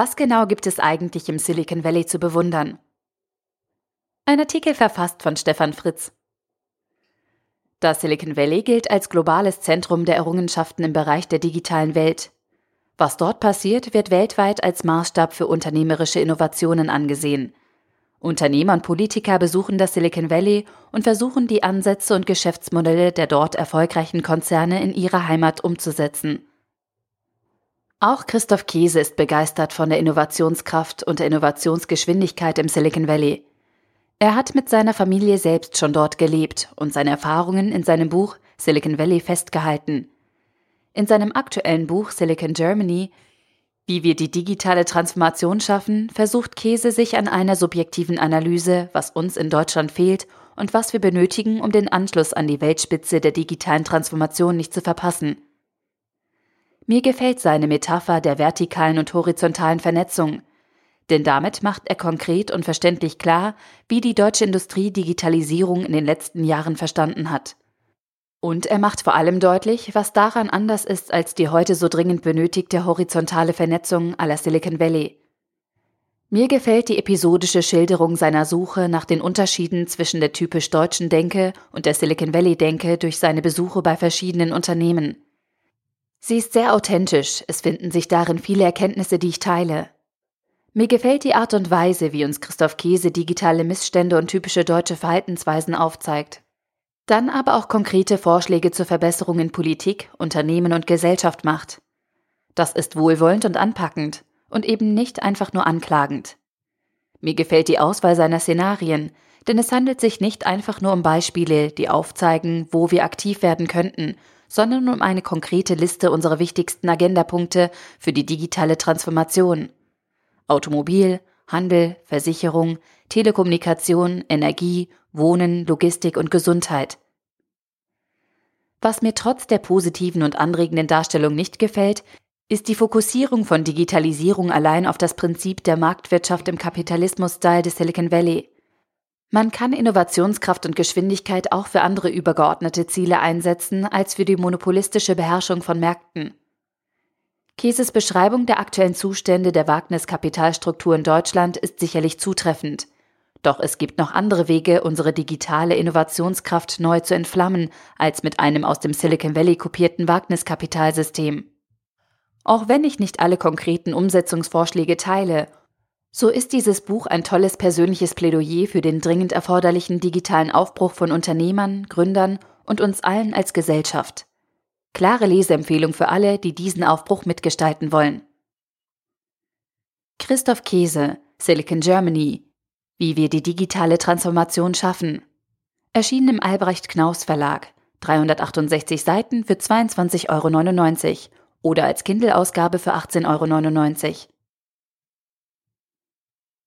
Was genau gibt es eigentlich im Silicon Valley zu bewundern? Ein Artikel verfasst von Stefan Fritz. Das Silicon Valley gilt als globales Zentrum der Errungenschaften im Bereich der digitalen Welt. Was dort passiert, wird weltweit als Maßstab für unternehmerische Innovationen angesehen. Unternehmer und Politiker besuchen das Silicon Valley und versuchen die Ansätze und Geschäftsmodelle der dort erfolgreichen Konzerne in ihrer Heimat umzusetzen. Auch Christoph Käse ist begeistert von der Innovationskraft und der Innovationsgeschwindigkeit im Silicon Valley. Er hat mit seiner Familie selbst schon dort gelebt und seine Erfahrungen in seinem Buch Silicon Valley festgehalten. In seinem aktuellen Buch Silicon Germany Wie wir die digitale Transformation schaffen, versucht Käse sich an einer subjektiven Analyse, was uns in Deutschland fehlt und was wir benötigen, um den Anschluss an die Weltspitze der digitalen Transformation nicht zu verpassen. Mir gefällt seine Metapher der vertikalen und horizontalen Vernetzung, denn damit macht er konkret und verständlich klar, wie die deutsche Industrie Digitalisierung in den letzten Jahren verstanden hat. Und er macht vor allem deutlich, was daran anders ist als die heute so dringend benötigte horizontale Vernetzung aller Silicon Valley. Mir gefällt die episodische Schilderung seiner Suche nach den Unterschieden zwischen der typisch deutschen Denke und der Silicon Valley Denke durch seine Besuche bei verschiedenen Unternehmen. Sie ist sehr authentisch, es finden sich darin viele Erkenntnisse, die ich teile. Mir gefällt die Art und Weise, wie uns Christoph Käse digitale Missstände und typische deutsche Verhaltensweisen aufzeigt. Dann aber auch konkrete Vorschläge zur Verbesserung in Politik, Unternehmen und Gesellschaft macht. Das ist wohlwollend und anpackend und eben nicht einfach nur anklagend. Mir gefällt die Auswahl seiner Szenarien, denn es handelt sich nicht einfach nur um Beispiele, die aufzeigen, wo wir aktiv werden könnten, sondern um eine konkrete Liste unserer wichtigsten Agendapunkte für die digitale Transformation. Automobil, Handel, Versicherung, Telekommunikation, Energie, Wohnen, Logistik und Gesundheit. Was mir trotz der positiven und anregenden Darstellung nicht gefällt, ist die Fokussierung von Digitalisierung allein auf das Prinzip der Marktwirtschaft im Kapitalismus-Style des Silicon Valley. Man kann Innovationskraft und Geschwindigkeit auch für andere übergeordnete Ziele einsetzen als für die monopolistische Beherrschung von Märkten. Käses Beschreibung der aktuellen Zustände der Wagniskapitalstruktur in Deutschland ist sicherlich zutreffend. Doch es gibt noch andere Wege, unsere digitale Innovationskraft neu zu entflammen, als mit einem aus dem Silicon Valley kopierten Wagniskapitalsystem. Auch wenn ich nicht alle konkreten Umsetzungsvorschläge teile, so ist dieses Buch ein tolles persönliches Plädoyer für den dringend erforderlichen digitalen Aufbruch von Unternehmern, Gründern und uns allen als Gesellschaft. Klare Leseempfehlung für alle, die diesen Aufbruch mitgestalten wollen. Christoph Käse, Silicon Germany. Wie wir die digitale Transformation schaffen. Erschienen im Albrecht Knaus Verlag. 368 Seiten für 22,99 Euro oder als Kindle-Ausgabe für 18,99 Euro.